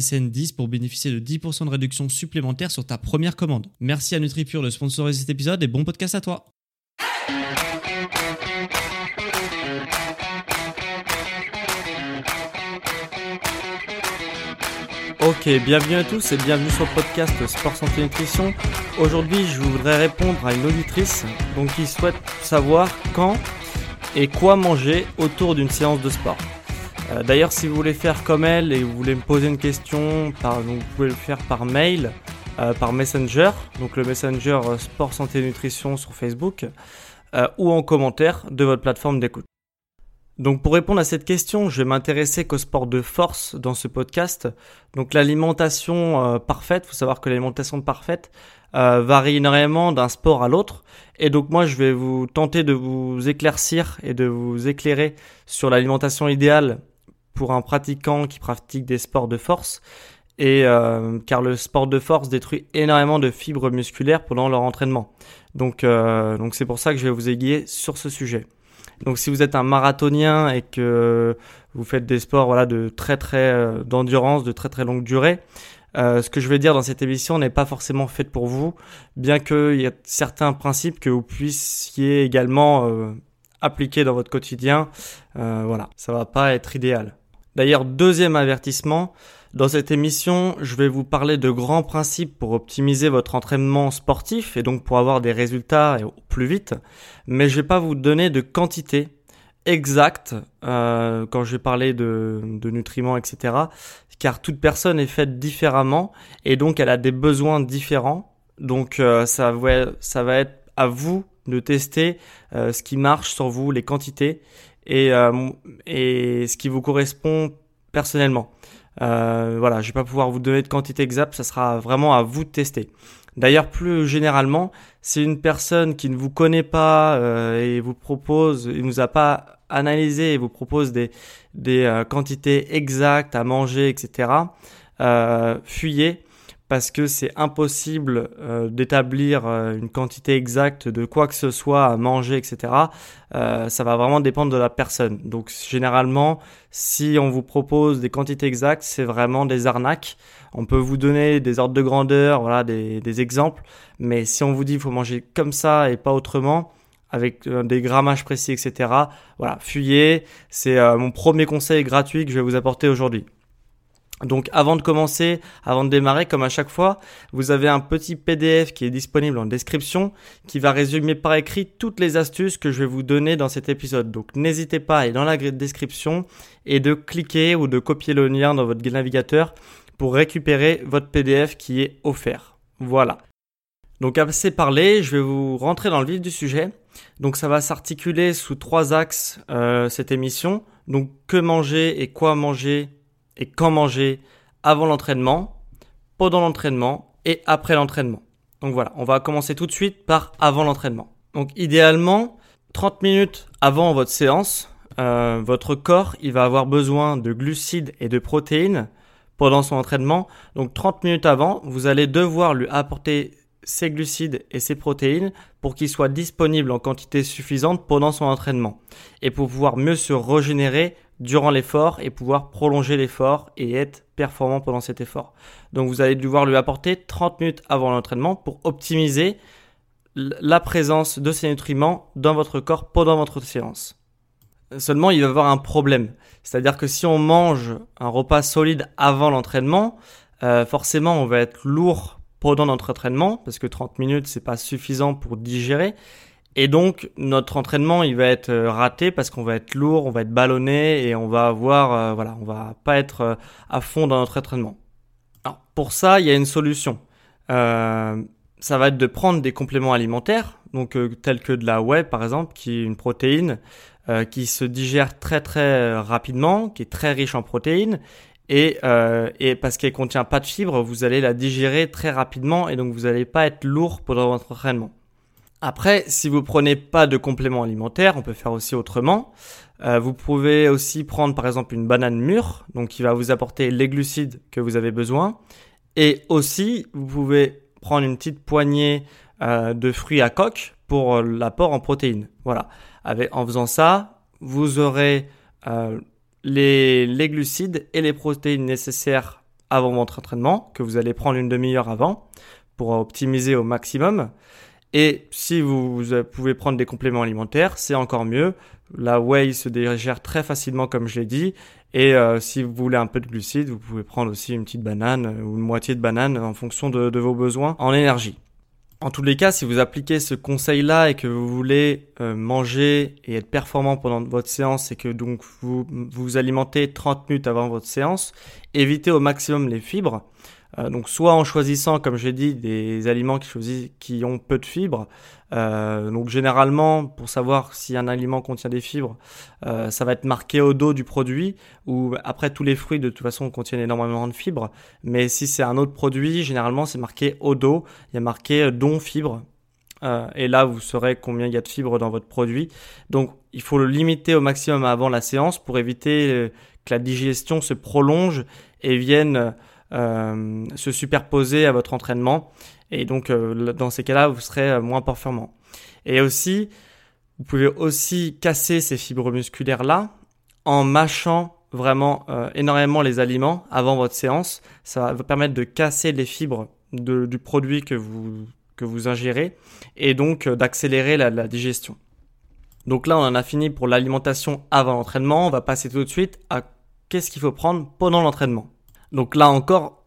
SSN 10 pour bénéficier de 10% de réduction supplémentaire sur ta première commande. Merci à NutriPure de sponsoriser cet épisode et bon podcast à toi. Ok, bienvenue à tous et bienvenue sur le podcast Sport Santé Nutrition. Aujourd'hui, je voudrais répondre à une auditrice donc, qui souhaite savoir quand et quoi manger autour d'une séance de sport. Euh, d'ailleurs, si vous voulez faire comme elle et vous voulez me poser une question, vous pouvez le faire par mail, euh, par Messenger, donc le Messenger euh, Sport Santé Nutrition sur Facebook, ou en commentaire de votre plateforme d'écoute. Donc pour répondre à cette question, je vais m'intéresser qu'au sport de force dans ce podcast. Donc l'alimentation parfaite, il faut savoir que l'alimentation parfaite varie énormément d'un sport à l'autre. Et donc moi je vais vous tenter de vous éclaircir et de vous éclairer sur l'alimentation idéale pour un pratiquant qui pratique des sports de force et euh, car le sport de force détruit énormément de fibres musculaires pendant leur entraînement. Donc euh, donc c'est pour ça que je vais vous aiguiller sur ce sujet. Donc si vous êtes un marathonien et que vous faites des sports voilà de très très euh, d'endurance, de très très longue durée, ce que je vais dire dans cette émission n'est pas forcément fait pour vous, bien qu'il y a certains principes que vous puissiez également appliquer dans votre quotidien. voilà, ça va pas être idéal. D'ailleurs, deuxième avertissement, dans cette émission, je vais vous parler de grands principes pour optimiser votre entraînement sportif et donc pour avoir des résultats plus vite, mais je vais pas vous donner de quantité exacte euh, quand je vais parler de, nutriments, etc. Car toute personne est faite différemment et donc elle a des besoins différents. Donc euh, ça, va, ça va être à vous de tester euh, ce qui marche sur vous, les quantités et, euh, et ce qui vous correspond personnellement. Euh, voilà, je vais pas pouvoir vous donner de quantité exacte, ça sera vraiment à vous de tester. D'ailleurs, plus généralement, si une personne qui ne vous connaît pas euh, et vous propose, il nous a pas analysé et vous propose des, des euh, quantités exactes à manger, etc., euh, fuyez parce que c'est impossible euh, d'établir euh, une quantité exacte de quoi que ce soit à manger, etc. Euh, ça va vraiment dépendre de la personne. Donc généralement, si on vous propose des quantités exactes, c'est vraiment des arnaques. On peut vous donner des ordres de grandeur, voilà, des, exemples. Mais si on vous dit qu'il faut manger comme ça et pas autrement, avec des grammages précis, etc. Voilà, fuyez. C'est mon premier conseil gratuit que je vais vous apporter aujourd'hui. Donc avant de commencer, avant de démarrer, comme à chaque fois, vous avez un petit PDF qui est disponible en description qui va résumer par écrit toutes les astuces que je vais vous donner dans cet épisode. Donc n'hésitez pas à aller dans la description et de cliquer ou de copier le lien dans votre navigateur pour récupérer votre PDF qui est offert. Voilà. Donc assez parlé, je vais vous rentrer dans le vif du sujet. Donc ça va s'articuler sous trois axes euh, cette émission. Donc que manger et quoi manger et quand manger avant l'entraînement, pendant l'entraînement et après l'entraînement. Donc voilà, on va commencer tout de suite par avant l'entraînement. Donc idéalement, 30 minutes avant votre séance, euh, votre corps il va avoir besoin de glucides et de protéines pendant son entraînement. Donc 30 minutes avant, vous allez devoir lui apporter ces glucides et ces protéines pour qu'ils soient disponibles en quantité suffisante pendant son entraînement et pour pouvoir mieux se régénérer durant l'effort et pouvoir prolonger l'effort et être performant pendant cet effort. Donc vous allez devoir lui apporter 30 minutes avant l'entraînement pour optimiser la présence de ces nutriments dans votre corps pendant votre séance. Seulement, il va y avoir un problème. C'est-à-dire que si on mange un repas solide avant l'entraînement, euh, forcément, on va être lourd pendant notre entraînement parce que 30 minutes, c'est pas suffisant pour digérer. Et donc, notre entraînement, il va être euh, raté parce qu'on va être lourd, on va être ballonné et on va avoir, euh, voilà, on va pas être à fond dans notre entraînement. Alors, pour ça, il y a une solution. ça va être de prendre des compléments alimentaires, donc tels que de la whey par exemple, qui est une protéine euh, qui se digère très très euh, rapidement, qui est très riche en protéines. Et, euh, et parce qu'elle contient pas de fibres, vous allez la digérer très rapidement et donc vous n'allez pas être lourd pendant votre entraînement. Après, si vous prenez pas de complément alimentaire, on peut faire aussi autrement. Euh, vous pouvez aussi prendre par exemple une banane mûre, donc qui va vous apporter les glucides que vous avez besoin. Et aussi, vous pouvez prendre une petite poignée euh, de fruits à coque pour l'apport en protéines. Voilà en faisant ça, vous aurez euh, les, glucides et les protéines nécessaires avant votre entraînement, que vous allez prendre une demi-heure avant pour optimiser au maximum. Et si vous, pouvez prendre des compléments alimentaires, c'est encore mieux. La whey se digère très facilement, comme je l'ai dit. Et euh, si vous voulez un peu de glucides, vous pouvez prendre aussi une petite banane ou une moitié de banane en fonction de vos besoins en énergie. En tous les cas, si vous appliquez ce conseil-là et que vous voulez euh, manger et être performant pendant votre séance et que donc vous vous alimentez 30 minutes avant votre séance, évitez au maximum les fibres. Euh, donc soit en choisissant, comme j'ai dit, des aliments qui, qui ont peu de fibres. Euh, donc généralement, pour savoir si un aliment contient des fibres, euh, ça va être marqué au dos du produit. Ou après tous les fruits de toute façon contiennent énormément de fibres. Mais si c'est un autre produit, généralement c'est marqué au dos. Il y a marqué don fibres. et là, vous saurez combien il y a de fibres dans votre produit. Donc, il faut le limiter au maximum avant la séance pour éviter que la digestion se prolonge et vienne euh, se superposer à votre entraînement. Et donc, euh, dans ces cas-là, vous serez euh, moins performant. Et aussi, vous pouvez aussi casser ces fibres musculaires-là en mâchant vraiment énormément les aliments avant votre séance. Ça va vous permettre de casser les fibres du produit que vous, que vous ingérez et donc d'accélérer la, la, digestion. Donc là, on en a fini pour l'alimentation avant l'entraînement. On va passer tout de suite à qu'est-ce qu'il faut prendre pendant l'entraînement. Donc là encore,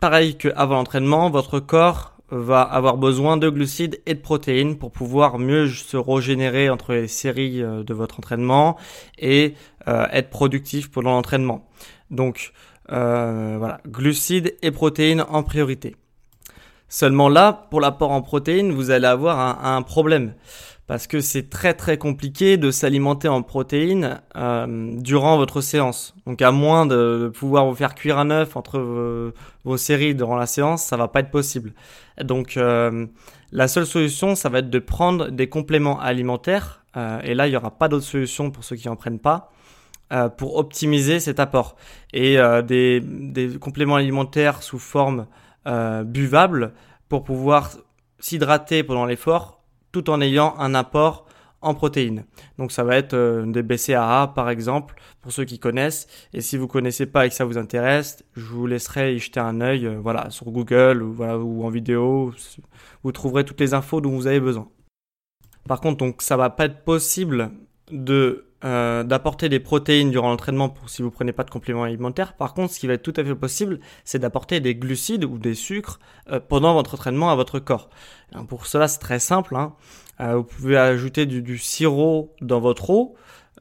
pareil qu'avant l'entraînement, votre corps va avoir besoin de glucides et de protéines pour pouvoir mieux se régénérer entre les séries euh, de votre entraînement et euh, être productif pendant l'entraînement. Donc euh, voilà, glucides et protéines en priorité. Seulement là, pour l'apport en protéines, vous allez avoir un, un problème parce que c'est très très compliqué de s'alimenter en protéines euh, durant votre séance. Donc à moins de, pouvoir vous faire cuire un œuf entre vos, séries durant la séance, ça va pas être possible. Donc euh, la seule solution, ça va être de prendre des compléments alimentaires. Euh, et là, il n'y aura pas d'autre solution pour ceux qui en prennent pas. pour optimiser cet apport et des, des, compléments alimentaires sous forme buvable pour pouvoir s'hydrater pendant l'effort tout en ayant un apport en protéines. Donc ça va être euh, des BCAA par exemple pour ceux qui connaissent et si vous connaissez pas et que ça vous intéresse, je vous laisserai y jeter un œil euh, voilà sur Google ou voilà ou en vidéo, vous trouverez toutes les infos dont vous avez besoin. Par contre donc ça va pas être possible de euh, d'apporter des protéines durant l'entraînement pour si vous prenez pas de compléments alimentaires. Par contre, ce qui va être tout à fait possible, c'est d'apporter des glucides ou des sucres euh, pendant votre entraînement à votre corps. pour cela, c'est très simple. Hein. Euh, vous pouvez ajouter du, sirop dans votre eau.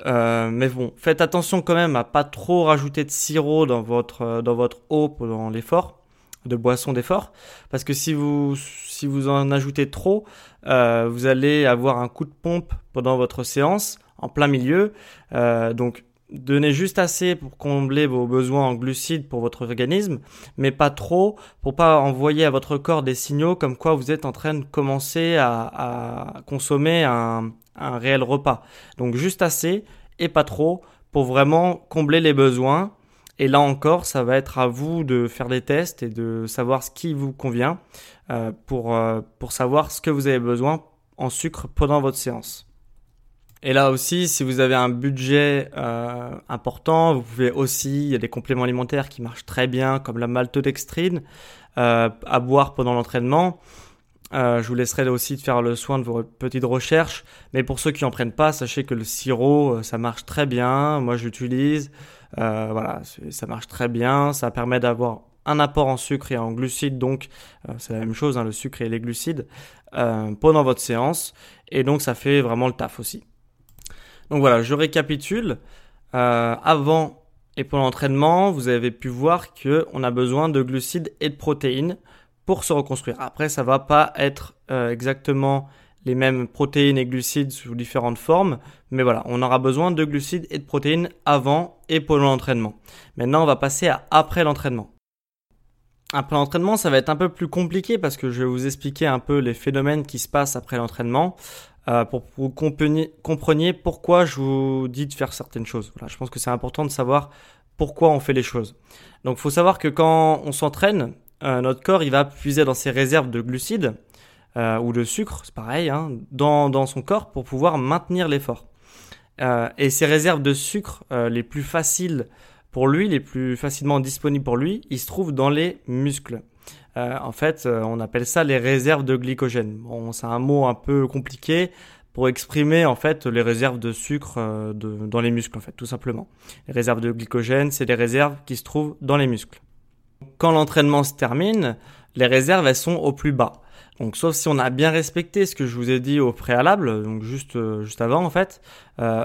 mais bon, faites attention quand même à pas trop rajouter de sirop dans votre dans votre eau pendant l'effort de boisson d'effort parce que si vous si vous en ajoutez trop, vous allez avoir un coup de pompe pendant votre séance en plein milieu. Euh, donc donnez juste assez pour combler vos besoins en glucides pour votre organisme, mais pas trop pour pas envoyer à votre corps des signaux comme quoi vous êtes en train de commencer à, consommer un, un, réel repas. Donc juste assez et pas trop pour vraiment combler les besoins. Et là encore, ça va être à vous de faire des tests et de savoir ce qui vous convient euh, pour, euh, pour savoir ce que vous avez besoin en sucre pendant votre séance. Et là aussi, si vous avez un budget euh, important, vous pouvez aussi, il y a des compléments alimentaires qui marchent très bien, comme la maltodextrine, euh, à boire pendant l'entraînement. je vous laisserai aussi de faire le soin de vos petites recherches. Mais pour ceux qui en prennent pas, sachez que le sirop, ça marche très bien. Moi, j'utilise. voilà, ça marche très bien. Ça permet d'avoir un apport en sucre et en glucides, donc c'est la même chose, hein, le sucre et les glucides, pendant votre séance. Et donc ça fait vraiment le taf aussi. Donc voilà, je récapitule. Euh, avant et pour l'entraînement, vous avez pu voir que on a besoin de glucides et de protéines pour se reconstruire. Après, ça va pas être euh, exactement les mêmes protéines et glucides sous différentes formes, mais voilà, on aura besoin de glucides et de protéines avant et pendant l'entraînement. Maintenant, on va passer à après l'entraînement. Après l'entraînement, ça va être un peu plus compliqué parce que je vais vous expliquer un peu les phénomènes qui se passent après l'entraînement. Euh, pour que vous compreniez, pourquoi je vous dis de faire certaines choses. Je pense que c'est important de savoir pourquoi on fait les choses. Donc il faut savoir que quand on s'entraîne, euh, notre corps il va puiser dans ses réserves de glucides euh, ou de sucre, c'est pareil, hein, dans, dans, son corps pour pouvoir maintenir l'effort. et ces réserves de sucre les plus faciles pour lui, les plus facilement disponibles pour lui, ils se trouvent dans les muscles. Euh, en fait, euh, on appelle ça les réserves de glycogène. C'est un mot un peu compliqué pour exprimer en fait les réserves de sucre euh, dans les muscles en fait, tout simplement. Les réserves de glycogène, c'est les réserves qui se trouvent dans les muscles. Quand l'entraînement se termine, les réserves elles sont au plus bas. Donc sauf si on a bien respecté ce que je vous ai dit au préalable, donc juste juste avant en fait,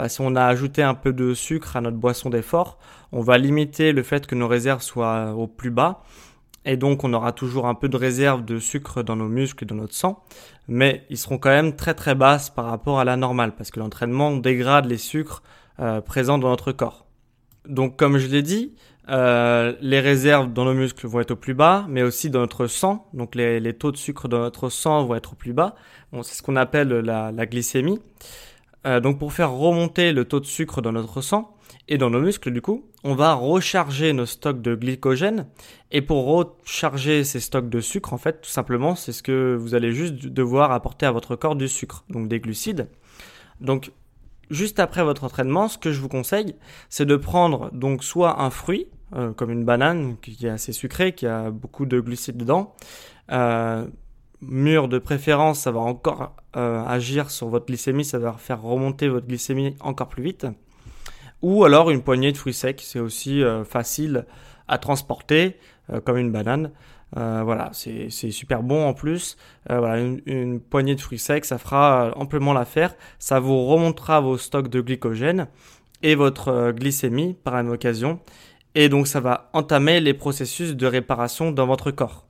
si on a ajouté un peu de sucre à notre boisson d'effort, on va limiter le fait que nos réserves soient au plus bas et donc on aura toujours un peu de réserve de sucre dans nos muscles et dans notre sang, mais ils seront quand même très très basses par rapport à la normale, parce que l'entraînement dégrade les sucres euh, présents dans notre corps. Donc comme je l'ai dit, euh, les réserves dans nos muscles vont être au plus bas, mais aussi dans notre sang, donc les, taux de sucre dans notre sang vont être au plus bas. c'est ce qu'on appelle la, glycémie. Euh, donc pour faire remonter le taux de sucre dans notre sang, et dans nos muscles, du coup, on va recharger nos stocks de glycogène. Et pour recharger ces stocks de sucre, en fait, tout simplement, c'est ce que vous allez juste devoir apporter à votre corps du sucre, donc des glucides. Donc, juste après votre entraînement, ce que je vous conseille, c'est de prendre donc soit un fruit, euh, comme une banane qui est assez sucré, qui a beaucoup de glucides dedans. Euh, mûr de préférence, ça va encore euh, agir sur votre glycémie, ça va faire remonter votre glycémie encore plus vite ou alors une poignée de fruits secs. C'est aussi euh, facile à transporter euh, comme une banane. Euh, voilà, c'est super bon en plus. voilà, une, poignée de fruits secs, ça fera amplement l'affaire. Ça vous remontera vos stocks de glycogène et votre glycémie par la occasion. Et donc ça va entamer les processus de réparation dans votre corps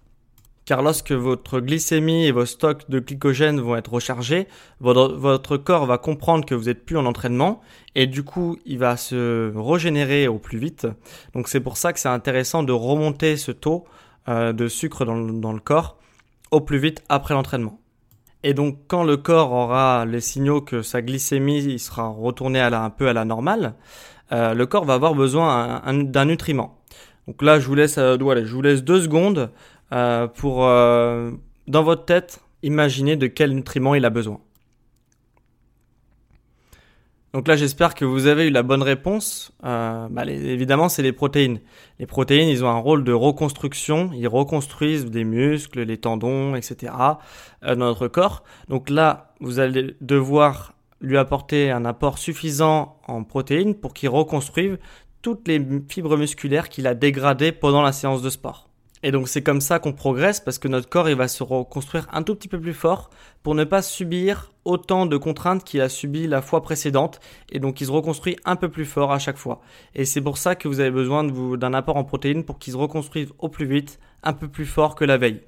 car lorsque votre glycémie et vos stocks de glycogène vont être rechargés, votre, corps va comprendre que vous n'êtes plus en entraînement et du coup il va se régénérer au plus vite. Donc c'est pour ça que c'est intéressant de remonter ce taux euh, de sucre dans le, corps au plus vite après l'entraînement. Et donc quand le corps aura les signaux que sa glycémie sera retournée à un peu à la normale, euh, le corps va avoir besoin d'un nutriment. Donc là je vous laisse, euh, je vous laisse deux secondes euh, pour, euh, dans votre tête, imaginer de quel nutriment il a besoin. Donc là, j'espère que vous avez eu la bonne réponse. Euh, bah, évidemment, c'est les protéines. Les protéines, ils ont un rôle de reconstruction. Ils reconstruisent des muscles, les tendons, etc. dans notre corps. Donc là, vous allez devoir lui apporter un apport suffisant en protéines pour qu'il reconstruise toutes les fibres musculaires qu'il a dégradées pendant la séance de sport. Et donc c'est comme ça qu'on progresse parce que notre corps il va se reconstruire un tout petit peu plus fort pour ne pas subir autant de contraintes qu'il a subi la fois précédente et donc il se reconstruit un peu plus fort à chaque fois. Et c'est pour ça que vous avez besoin d'un apport en protéines pour qu'il se reconstruise au plus vite, un peu plus fort que la veille.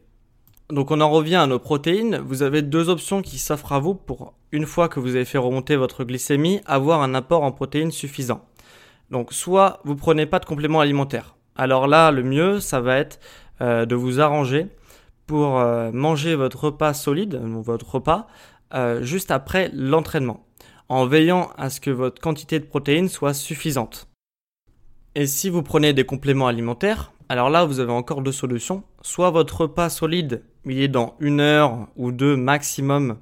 Donc on en revient à nos protéines, vous avez deux options qui s'offrent à vous pour une fois que vous avez fait remonter votre glycémie, avoir un apport en protéines suffisant. Donc soit vous prenez pas de complément alimentaire. Alors là, le mieux, ça va être de vous arranger pour euh, manger votre repas solide, votre repas, euh, juste après l'entraînement, en veillant à ce que votre quantité de protéines soit suffisante. Et si vous prenez des compléments alimentaires, alors là vous avez encore deux solutions. Soit votre repas solide, il est dans une heure ou deux maximum.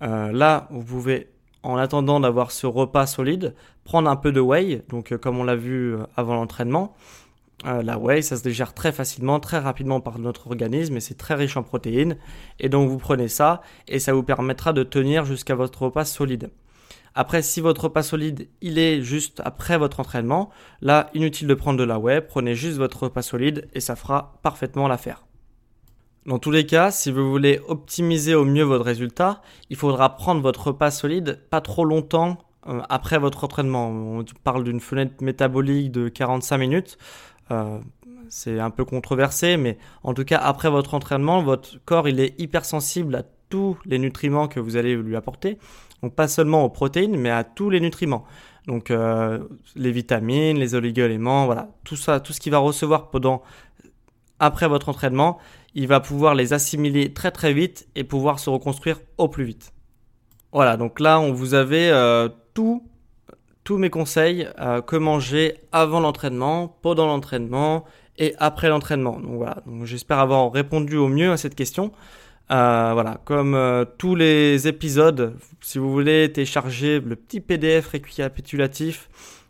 là, vous pouvez, en attendant d'avoir ce repas solide, prendre un peu de whey, donc comme on l'a vu avant l'entraînement, Euh, la whey, ça se digère très facilement, très rapidement par notre organisme et c'est très riche en protéines. Et donc vous prenez ça et ça vous permettra de tenir jusqu'à votre repas solide. Après, si votre repas solide, il est juste après votre entraînement, là, inutile de prendre de la whey, prenez juste votre repas solide et ça fera parfaitement l'affaire. Dans tous les cas, si vous voulez optimiser au mieux votre résultat, il faudra prendre votre repas solide pas trop longtemps euh, après votre entraînement. On parle d'une fenêtre métabolique de 45 minutes. Euh, c'est un peu controversé, mais en tout cas, après votre entraînement, votre corps il est hypersensible à tous les nutriments que vous allez lui apporter. Donc pas seulement aux protéines, mais à tous les nutriments. Donc euh, les vitamines, les oligo-éléments, voilà, tout ça, tout ce qu'il va recevoir pendant après votre entraînement, il va pouvoir les assimiler très très vite et pouvoir se reconstruire au plus vite. Voilà, donc là on vous avait euh, tout tous mes conseils euh, que manger avant l'entraînement, pendant l'entraînement et après l'entraînement. Donc voilà, donc j'espère avoir répondu au mieux à cette question. Euh, voilà, comme euh, tous les épisodes, si vous voulez télécharger le petit PDF récapitulatif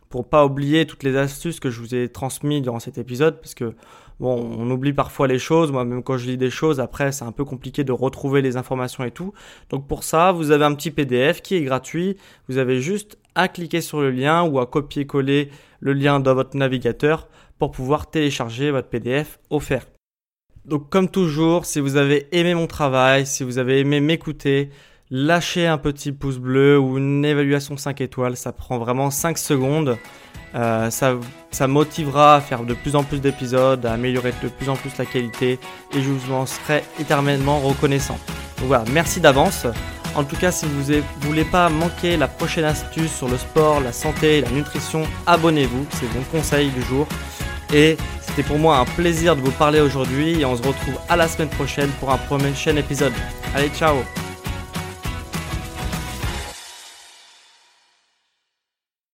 pour pas oublier toutes les astuces que je vous ai transmises durant cet épisode, parce que bon, on oublie parfois les choses. Moi, même quand je lis des choses, après, c'est un peu compliqué de retrouver les informations et tout. Donc pour ça, vous avez un petit PDF qui est gratuit. Vous avez juste à cliquer sur le lien ou à copier-coller le lien dans votre navigateur pour pouvoir télécharger votre PDF offert. Donc comme toujours, si vous avez aimé mon travail, si vous avez aimé m'écouter, lâchez un petit pouce bleu ou une évaluation 5 étoiles, ça prend vraiment 5 secondes. Euh, ça, ça motivera à faire de plus en plus d'épisodes, à améliorer de plus en plus la qualité et je vous en serai éternellement reconnaissant. Donc voilà, merci d'avance. En tout cas, si vous ne voulez pas manquer la prochaine astuce sur le sport, la santé la nutrition, abonnez-vous, c'est mon conseil du jour. Et c'était pour moi un plaisir de vous parler aujourd'hui et on se retrouve à la semaine prochaine pour un prochain épisode. Allez, ciao